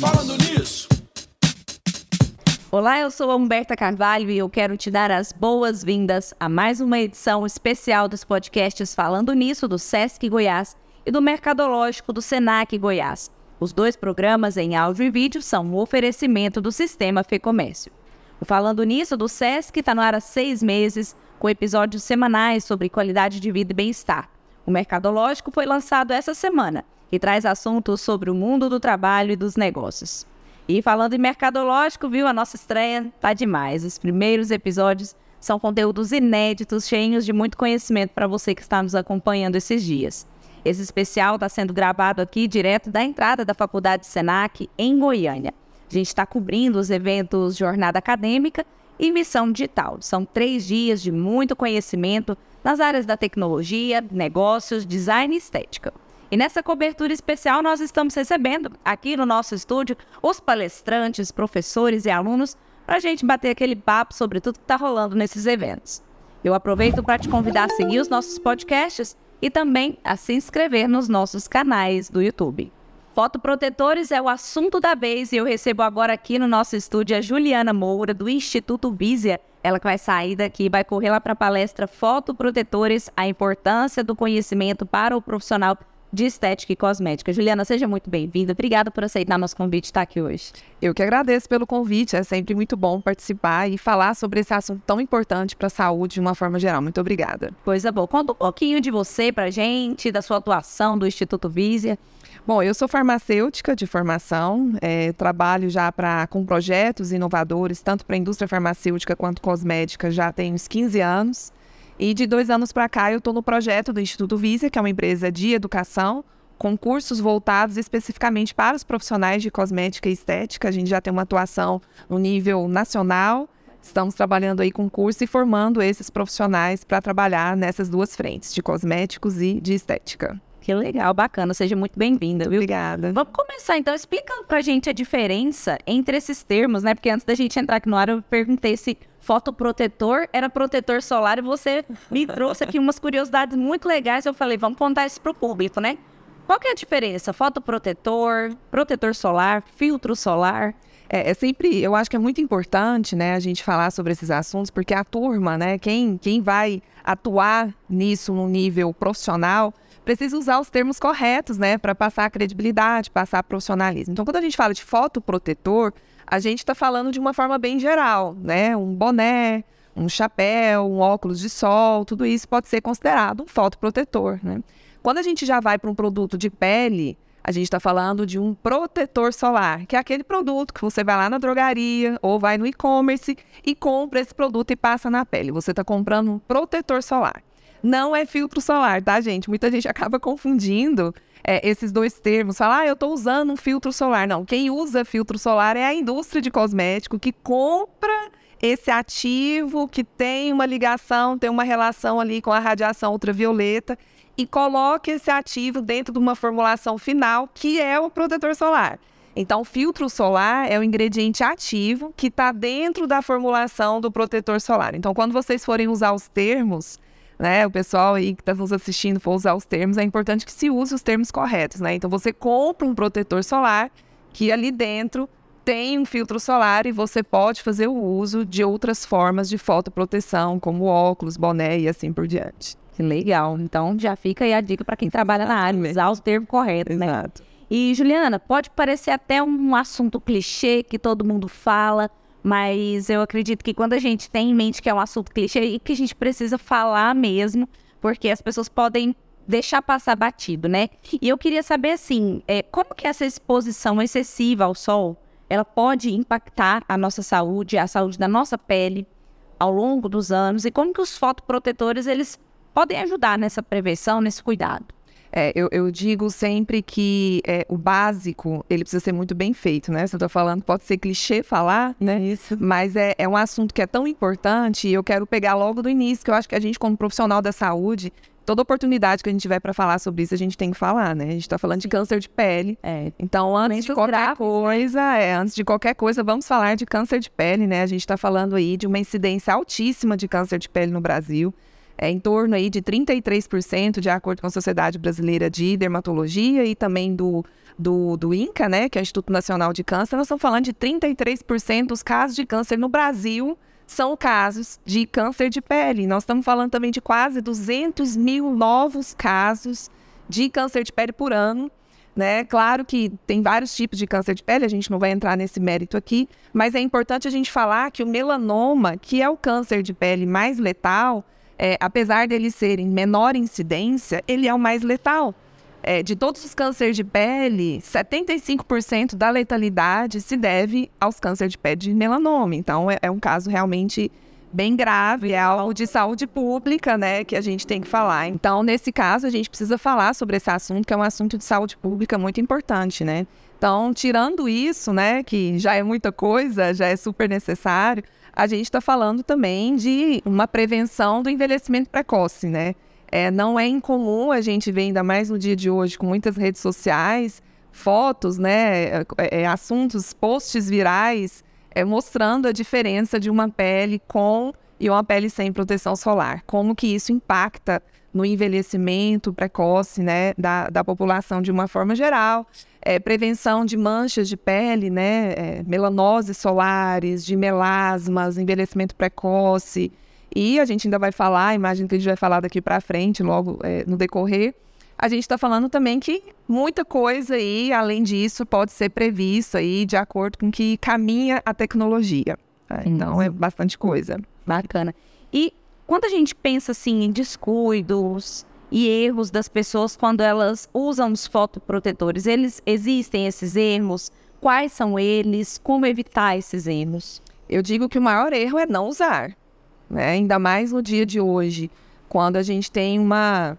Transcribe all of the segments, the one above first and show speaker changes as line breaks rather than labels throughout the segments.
Falando nisso.
Olá, eu sou a Humberta Carvalho e eu quero te dar as boas-vindas a mais uma edição especial dos podcasts Falando Nisso do Sesc Goiás e do Mercadológico do Senac Goiás. Os dois programas em áudio e vídeo são um oferecimento do Sistema Fecomércio. O Falando Nisso do Sesc está no ar há seis meses, com episódios semanais sobre qualidade de vida e bem-estar. O Mercadológico foi lançado essa semana e traz assuntos sobre o mundo do trabalho e dos negócios. E falando em mercadológico, viu? A nossa estreia tá demais. Os primeiros episódios são conteúdos inéditos, cheios de muito conhecimento para você que está nos acompanhando esses dias. Esse especial está sendo gravado aqui direto da entrada da Faculdade Senac, em Goiânia. A gente está cobrindo os eventos Jornada Acadêmica e Missão Digital. São três dias de muito conhecimento nas áreas da tecnologia, negócios, design e estética. E nessa cobertura especial, nós estamos recebendo aqui no nosso estúdio os palestrantes, professores e alunos para a gente bater aquele papo sobre tudo que está rolando nesses eventos. Eu aproveito para te convidar a seguir os nossos podcasts e também a se inscrever nos nossos canais do YouTube. Fotoprotetores é o assunto da vez e eu recebo agora aqui no nosso estúdio a Juliana Moura, do Instituto Visia. Ela que vai sair daqui, vai correr lá para a palestra Fotoprotetores, a importância do conhecimento para o profissional de estética e cosmética. Juliana, seja muito bem-vinda. Obrigada por aceitar nosso convite e estar aqui hoje.
Eu que agradeço pelo convite. É sempre muito bom participar e falar sobre esse assunto tão importante para a saúde de uma forma geral. Muito obrigada.
Coisa boa. Conta um pouquinho de você para gente, da sua atuação do Instituto Visia.
Bom, eu sou farmacêutica de formação, é, trabalho já pra, com projetos inovadores, tanto para a indústria farmacêutica quanto cosmética, já tem uns 15 anos. E de dois anos para cá, eu estou no projeto do Instituto Visa, que é uma empresa de educação, com cursos voltados especificamente para os profissionais de cosmética e estética. A gente já tem uma atuação no nível nacional. Estamos trabalhando aí com curso e formando esses profissionais para trabalhar nessas duas frentes, de cosméticos e de estética.
Que legal, bacana. Seja muito bem-vinda, viu?
Obrigada.
Vamos começar então explicando pra gente a diferença entre esses termos, né? Porque antes da gente entrar aqui no ar, eu perguntei se fotoprotetor era protetor solar e você me trouxe aqui umas curiosidades muito legais. Eu falei, vamos contar isso pro público, né? Qual que é a diferença? Fotoprotetor, protetor solar, filtro solar?
É, é, sempre, eu acho que é muito importante, né, a gente falar sobre esses assuntos, porque a turma, né, quem, quem vai atuar nisso no nível profissional, precisa usar os termos corretos, né, para passar credibilidade, passar profissionalismo. Então, quando a gente fala de fotoprotetor, a gente está falando de uma forma bem geral, né, um boné, um chapéu, um óculos de sol, tudo isso pode ser considerado um fotoprotetor, né. Quando a gente já vai para um produto de pele, a gente está falando de um protetor solar, que é aquele produto que você vai lá na drogaria ou vai no e-commerce e compra esse produto e passa na pele. Você está comprando um protetor solar não é filtro solar, tá, gente? Muita gente acaba confundindo é, esses dois termos. Fala, ah, eu estou usando um filtro solar. Não, quem usa filtro solar é a indústria de cosmético que compra esse ativo que tem uma ligação, tem uma relação ali com a radiação ultravioleta e coloca esse ativo dentro de uma formulação final que é o protetor solar. Então, filtro solar é o ingrediente ativo que está dentro da formulação do protetor solar. Então, quando vocês forem usar os termos, né, o pessoal aí que está nos assistindo for usar os termos, é importante que se use os termos corretos, né? Então você compra um protetor solar que ali dentro tem um filtro solar e você pode fazer o uso de outras formas de fotoproteção, como óculos, boné e assim por diante.
Legal. Então já fica aí a dica para quem trabalha na área, usar os termos corretos, né?
Exato.
E Juliana, pode parecer até um assunto clichê que todo mundo fala, mas eu acredito que quando a gente tem em mente que é um assunto clichê, que a gente precisa falar mesmo, porque as pessoas podem deixar passar batido, né? E eu queria saber, assim, é, como que essa exposição excessiva ao sol, ela pode impactar a nossa saúde, a saúde da nossa pele ao longo dos anos, e como que os fotoprotetores, eles podem ajudar nessa prevenção, nesse cuidado?
É, eu, eu, digo sempre que é, o básico, ele precisa ser muito bem feito, né? Você está falando, pode ser clichê falar, né?
Isso.
Mas é, é um assunto que é tão importante e eu quero pegar logo do início, que eu acho que a gente, como profissional da saúde, toda oportunidade que a gente tiver para falar sobre isso, a gente tem que falar, né? A gente está falando de câncer de pele.
É.
Então, antes de qualquer
graves,
coisa, é, antes de qualquer coisa, vamos falar de câncer de pele, né? A gente está falando aí de uma incidência altíssima de câncer de pele no Brasil. É em torno aí de 33%, de acordo com a Sociedade Brasileira de Dermatologia e também do, do, do INCA, né, que é o Instituto Nacional de Câncer, nós estamos falando de 33% dos casos de câncer no Brasil são casos de câncer de pele. Nós estamos falando também de quase 200 mil novos casos de câncer de pele por ano. Né? Claro que tem vários tipos de câncer de pele, a gente não vai entrar nesse mérito aqui, mas é importante a gente falar que o melanoma, que é o câncer de pele mais letal, é, apesar dele ser em menor incidência, ele é o mais letal. É, de todos os cânceres de pele, 75% da letalidade se deve aos cânceres de pele de melanoma. Então, é, é um caso realmente bem grave, é algo de saúde pública, né, que a gente tem que falar. Então, nesse caso, a gente precisa falar sobre esse assunto, que é um assunto de saúde pública muito importante, né? Então, tirando isso, né, que já é muita coisa, já é super necessário, a gente está falando também de uma prevenção do envelhecimento precoce, né? É, não é incomum a gente ver, ainda mais no dia de hoje, com muitas redes sociais, fotos, né, é, é, assuntos, posts virais, é, mostrando a diferença de uma pele com e uma pele sem proteção solar. Como que isso impacta no envelhecimento precoce né, da, da população de uma forma geral. É, prevenção de manchas de pele, né, é, melanoses solares, de melasmas, envelhecimento precoce, e a gente ainda vai falar, imagino que a gente vai falar daqui para frente, logo é, no decorrer. A gente está falando também que muita coisa aí, além disso, pode ser previsto aí de acordo com que caminha a tecnologia. Tá? Então é bastante coisa.
Bacana. E quando a gente pensa assim em descuidos e erros das pessoas quando elas usam os fotoprotetores, eles existem esses erros? Quais são eles? Como evitar esses erros?
Eu digo que o maior erro é não usar né? ainda mais no dia de hoje, quando a gente tem uma,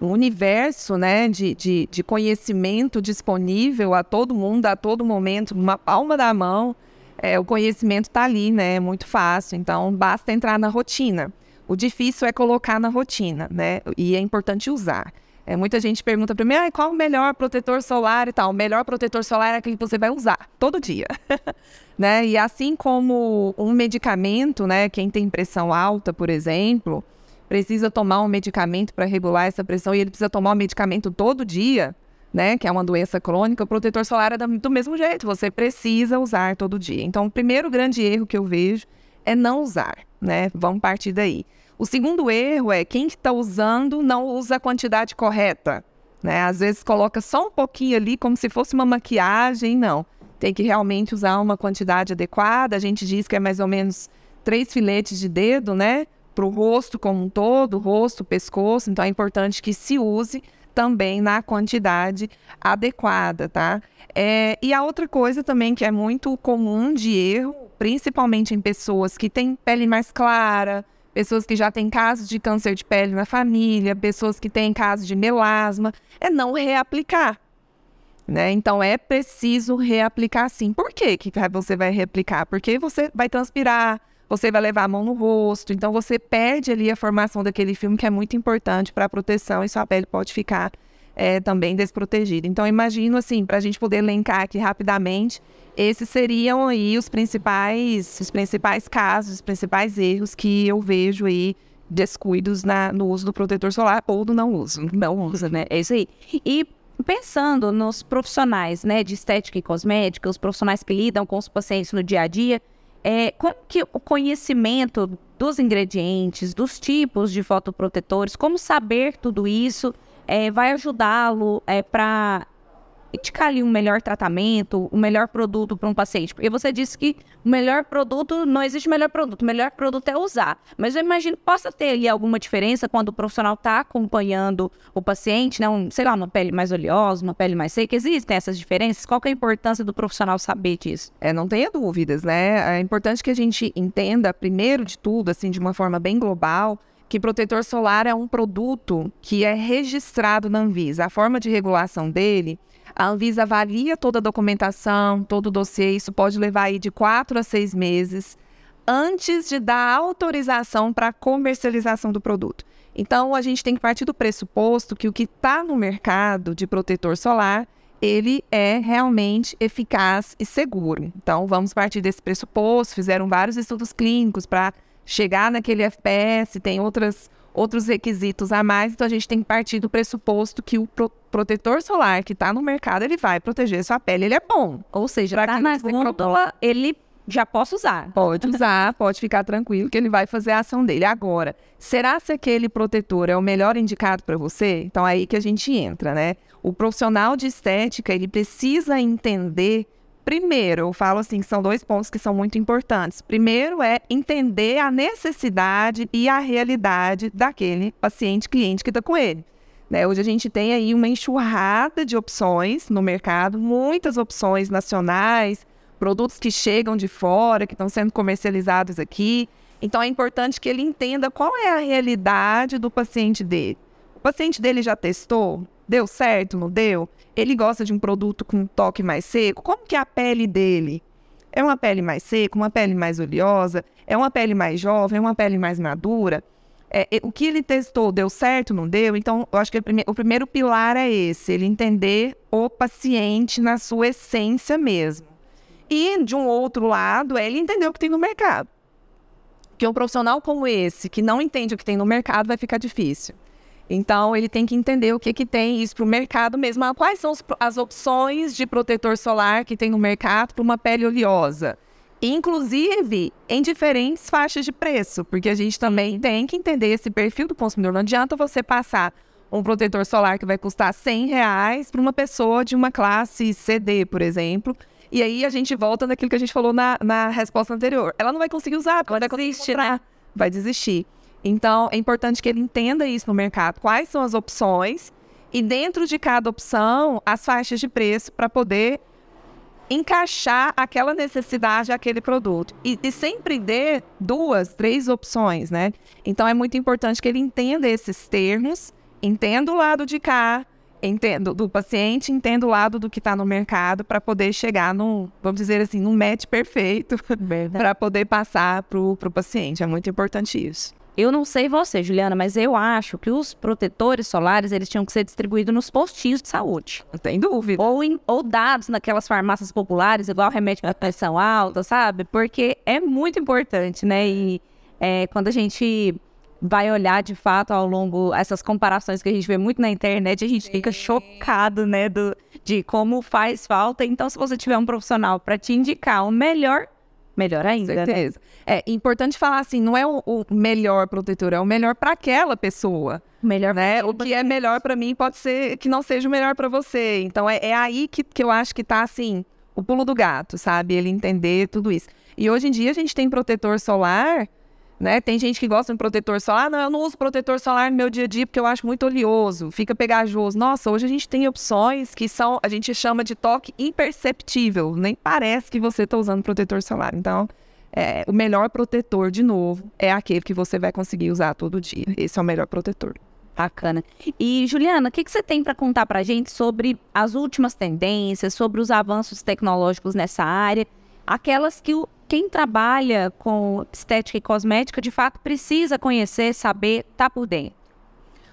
um universo né, de, de, de conhecimento disponível a todo mundo, a todo momento, uma palma da mão, é, o conhecimento está ali, né? É muito fácil, então basta entrar na rotina. O difícil é colocar na rotina, né? E é importante usar. É, muita gente pergunta para mim, ah, qual o melhor protetor solar e tal. O melhor protetor solar é aquele que você vai usar todo dia. né? E assim como um medicamento, né? Quem tem pressão alta, por exemplo, precisa tomar um medicamento para regular essa pressão e ele precisa tomar o um medicamento todo dia, né? Que é uma doença crônica, o protetor solar é do mesmo jeito, você precisa usar todo dia. Então, o primeiro grande erro que eu vejo é não usar, né? Vamos partir daí. O segundo erro é quem está usando não usa a quantidade correta. Né? Às vezes coloca só um pouquinho ali, como se fosse uma maquiagem. Não. Tem que realmente usar uma quantidade adequada. A gente diz que é mais ou menos três filetes de dedo, né? Para o rosto como um todo, rosto, pescoço. Então é importante que se use também na quantidade adequada, tá? É, e a outra coisa também que é muito comum de erro, principalmente em pessoas que têm pele mais clara, pessoas que já têm casos de câncer de pele na família, pessoas que têm casos de melasma, é não reaplicar. Né? Então é preciso reaplicar sim. Por quê que você vai reaplicar? Porque você vai transpirar, você vai levar a mão no rosto, então você perde ali a formação daquele filme que é muito importante para a proteção e sua pele pode ficar é, também desprotegida. Então imagino assim, para a gente poder elencar aqui rapidamente esses seriam aí os principais, os principais casos, os principais erros que eu vejo aí descuidos na, no uso do protetor solar ou do não uso.
Não usa, né? É isso aí. E pensando nos profissionais, né, de estética e cosmética, os profissionais que lidam com os pacientes no dia a dia, é, como que o conhecimento dos ingredientes, dos tipos de fotoprotetores, como saber tudo isso é, vai ajudá-lo é, para indicar ali um melhor tratamento, o um melhor produto para um paciente? Porque você disse que o melhor produto, não existe melhor produto, o melhor produto é usar. Mas eu imagino que possa ter ali alguma diferença quando o profissional está acompanhando o paciente, né? Um, sei lá, uma pele mais oleosa, uma pele mais seca. Existem essas diferenças? Qual é a importância do profissional saber disso?
É, não tenha dúvidas, né? É importante que a gente entenda, primeiro de tudo, assim, de uma forma bem global, que protetor solar é um produto que é registrado na Anvisa. A forma de regulação dele a Anvisa avalia toda a documentação, todo o dossiê, isso pode levar aí de quatro a seis meses antes de dar autorização para a comercialização do produto. Então, a gente tem que partir do pressuposto que o que está no mercado de protetor solar, ele é realmente eficaz e seguro. Então, vamos partir desse pressuposto. Fizeram vários estudos clínicos para chegar naquele FPS, tem outras outros requisitos a mais, então a gente tem que partir do pressuposto que o pro protetor solar que está no mercado, ele vai proteger sua pele, ele é bom.
Ou seja, tá na gôndola, ele já posso usar.
Pode usar, pode ficar tranquilo que ele vai fazer a ação dele. Agora, será se aquele protetor é o melhor indicado para você? Então é aí que a gente entra, né? O profissional de estética, ele precisa entender Primeiro, eu falo assim são dois pontos que são muito importantes. Primeiro é entender a necessidade e a realidade daquele paciente, cliente que está com ele. Né? Hoje a gente tem aí uma enxurrada de opções no mercado, muitas opções nacionais, produtos que chegam de fora, que estão sendo comercializados aqui. Então é importante que ele entenda qual é a realidade do paciente dele. O paciente dele já testou? Deu certo? Não deu? Ele gosta de um produto com um toque mais seco? Como que é a pele dele? É uma pele mais seca, uma pele mais oleosa? É uma pele mais jovem? É uma pele mais madura? É, o que ele testou deu certo, não deu? Então, eu acho que o primeiro pilar é esse: ele entender o paciente na sua essência mesmo. E, de um outro lado, é ele entender o que tem no mercado. Porque um profissional como esse, que não entende o que tem no mercado, vai ficar difícil. Então, ele tem que entender o que, que tem isso para o mercado mesmo. Ah, quais são as opções de protetor solar que tem no mercado para uma pele oleosa? Inclusive em diferentes faixas de preço, porque a gente também tem que entender esse perfil do consumidor. Não adianta você passar um protetor solar que vai custar 100 reais para uma pessoa de uma classe CD, por exemplo, e aí a gente volta naquilo que a gente falou na, na resposta anterior. Ela não vai conseguir usar, porque ela vai né? Vai desistir. Então, é importante que ele entenda isso no mercado. Quais são as opções e dentro de cada opção, as faixas de preço para poder encaixar aquela necessidade aquele produto. E, e sempre dê duas, três opções, né? Então, é muito importante que ele entenda esses termos, entenda o lado de cá, entendo do paciente, entendo o lado do que está no mercado para poder chegar num, vamos dizer assim, num match perfeito para poder passar para o paciente. É muito importante isso.
Eu não sei você, Juliana, mas eu acho que os protetores solares eles tinham que ser distribuídos nos postinhos de saúde.
Não tem dúvida.
Ou, em, ou dados naquelas farmácias populares, igual remédio para pressão alta, sabe? Porque é muito importante, né? E é, quando a gente vai olhar de fato ao longo essas comparações que a gente vê muito na internet, a gente fica chocado, né, do, de como faz falta. Então, se você tiver um profissional para te indicar o melhor, melhor ainda.
Né? certeza. Né? É importante falar assim, não é o, o melhor protetor, é o melhor para aquela pessoa.
Melhor
né? O que é melhor para mim pode ser que não seja o melhor para você. Então é, é aí que, que eu acho que tá assim, o pulo do gato, sabe? Ele entender tudo isso. E hoje em dia a gente tem protetor solar né? Tem gente que gosta de protetor solar. Ah, não, eu não uso protetor solar no meu dia a dia porque eu acho muito oleoso, fica pegajoso. Nossa, hoje a gente tem opções que são, a gente chama de toque imperceptível. Nem parece que você está usando protetor solar. Então, é, o melhor protetor, de novo, é aquele que você vai conseguir usar todo dia. Esse é o melhor protetor.
Bacana. E, Juliana, o que, que você tem para contar para a gente sobre as últimas tendências, sobre os avanços tecnológicos nessa área? Aquelas que o, quem trabalha com estética e cosmética, de fato, precisa conhecer, saber, tá por dentro.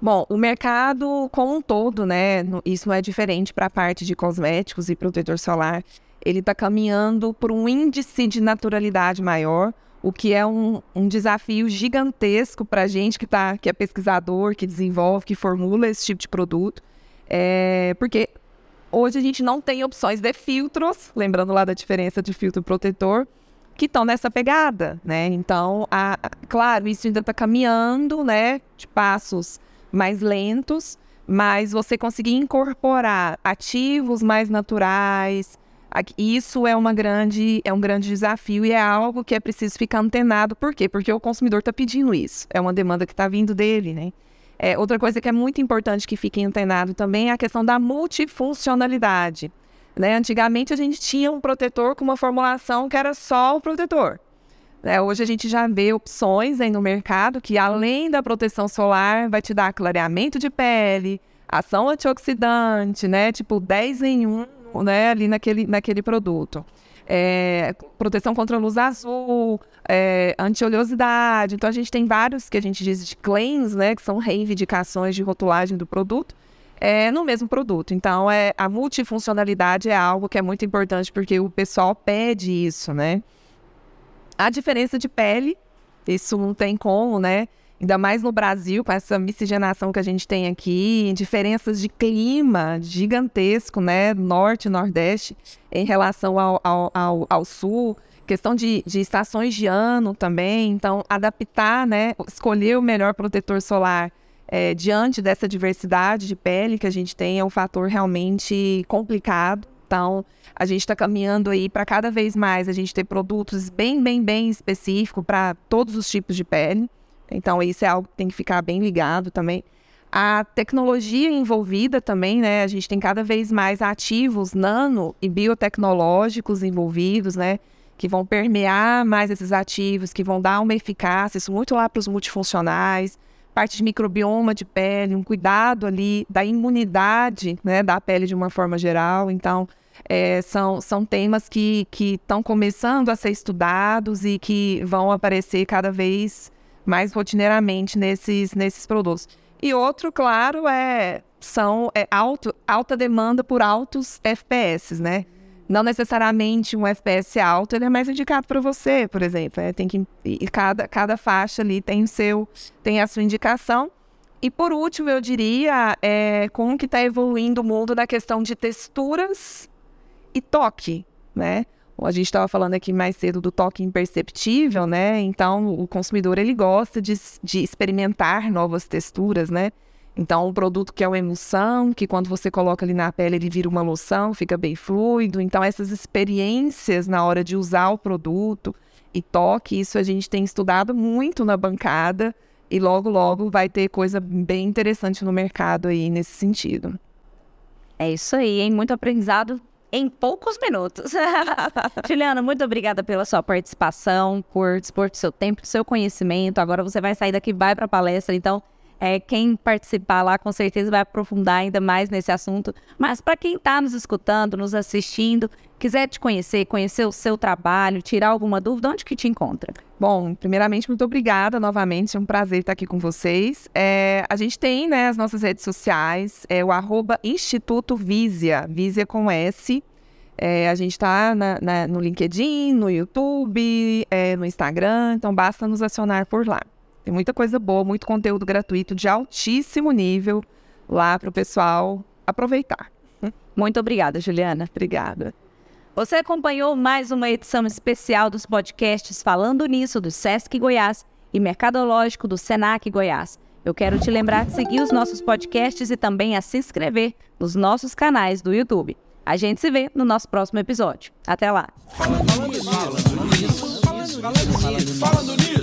Bom, o mercado como um todo, né? Isso não é diferente para a parte de cosméticos e protetor solar. Ele está caminhando por um índice de naturalidade maior, o que é um, um desafio gigantesco para a gente que, tá, que é pesquisador, que desenvolve, que formula esse tipo de produto. É, porque hoje a gente não tem opções de filtros, lembrando lá da diferença de filtro protetor, que estão nessa pegada, né? Então, a, a, claro, isso ainda está caminhando, né? De passos mais lentos, mas você conseguir incorporar ativos mais naturais, isso é uma grande, é um grande desafio e é algo que é preciso ficar antenado. Por quê? Porque o consumidor está pedindo isso. É uma demanda que está vindo dele, né? É, outra coisa que é muito importante que fiquem antenado também é a questão da multifuncionalidade. Né? Antigamente a gente tinha um protetor com uma formulação que era só o protetor. Né? Hoje a gente já vê opções aí no mercado que, além da proteção solar, vai te dar clareamento de pele, ação antioxidante, né? Tipo 10 em 1 né? ali naquele, naquele produto. É, proteção contra luz azul, é, anti-oleosidade. Então, a gente tem vários que a gente diz de claims, né? Que são reivindicações de rotulagem do produto é, no mesmo produto. Então, é, a multifuncionalidade é algo que é muito importante porque o pessoal pede isso, né? A diferença de pele, isso não tem como, né? ainda mais no Brasil, com essa miscigenação que a gente tem aqui, diferenças de clima gigantesco, né? Norte Nordeste em relação ao, ao, ao, ao Sul questão de, de, estações de ano também, então adaptar, né, escolher o melhor protetor solar é, diante dessa diversidade de pele que a gente tem é um fator realmente complicado. Então, a gente está caminhando aí para cada vez mais a gente ter produtos bem, bem, bem específicos para todos os tipos de pele. Então, isso é algo que tem que ficar bem ligado também. A tecnologia envolvida também, né? A gente tem cada vez mais ativos nano e biotecnológicos envolvidos, né? Que vão permear mais esses ativos, que vão dar uma eficácia, isso muito lá para os multifuncionais, parte de microbioma de pele, um cuidado ali da imunidade, né? Da pele de uma forma geral. Então, é, são, são temas que estão começando a ser estudados e que vão aparecer cada vez mais rotineiramente nesses, nesses produtos. E outro, claro, é são é alto, alta demanda por altos FPS, né? Não necessariamente um FPS alto, ele é mais indicado para você, por exemplo. É, tem que, e cada, cada faixa ali tem o seu, tem a sua indicação. E por último, eu diria é, como que está evoluindo o mundo na questão de texturas e toque, né? A gente estava falando aqui mais cedo do toque imperceptível, né? Então, o consumidor ele gosta de, de experimentar novas texturas, né? Então, um produto que é uma emulsão, que quando você coloca ali na pele ele vira uma loção, fica bem fluido. Então, essas experiências na hora de usar o produto e toque, isso a gente tem estudado muito na bancada e logo, logo vai ter coisa bem interessante no mercado aí nesse sentido.
É isso aí, hein? Muito aprendizado em poucos minutos. Juliana, muito obrigada pela sua participação, por dispor do seu tempo, do seu conhecimento. Agora você vai sair daqui, vai para a palestra, então é, quem participar lá com certeza vai aprofundar ainda mais nesse assunto. Mas para quem está nos escutando, nos assistindo, quiser te conhecer, conhecer o seu trabalho, tirar alguma dúvida, onde que te encontra?
Bom, primeiramente, muito obrigada novamente. É um prazer estar aqui com vocês. É, a gente tem né, as nossas redes sociais, é o arroba Instituto Visia, Visia com S. É, a gente está no LinkedIn, no YouTube, é, no Instagram, então basta nos acionar por lá. Tem muita coisa boa, muito conteúdo gratuito de altíssimo nível lá para o pessoal aproveitar.
Muito obrigada, Juliana.
Obrigada.
Você acompanhou mais uma edição especial dos podcasts Falando Nisso do Sesc Goiás e Mercadológico do Senac Goiás. Eu quero te lembrar de seguir os nossos podcasts e também a se inscrever nos nossos canais do YouTube. A gente se vê no nosso próximo episódio. Até lá. Falando nisso, falando nisso, falando nisso, falando nisso.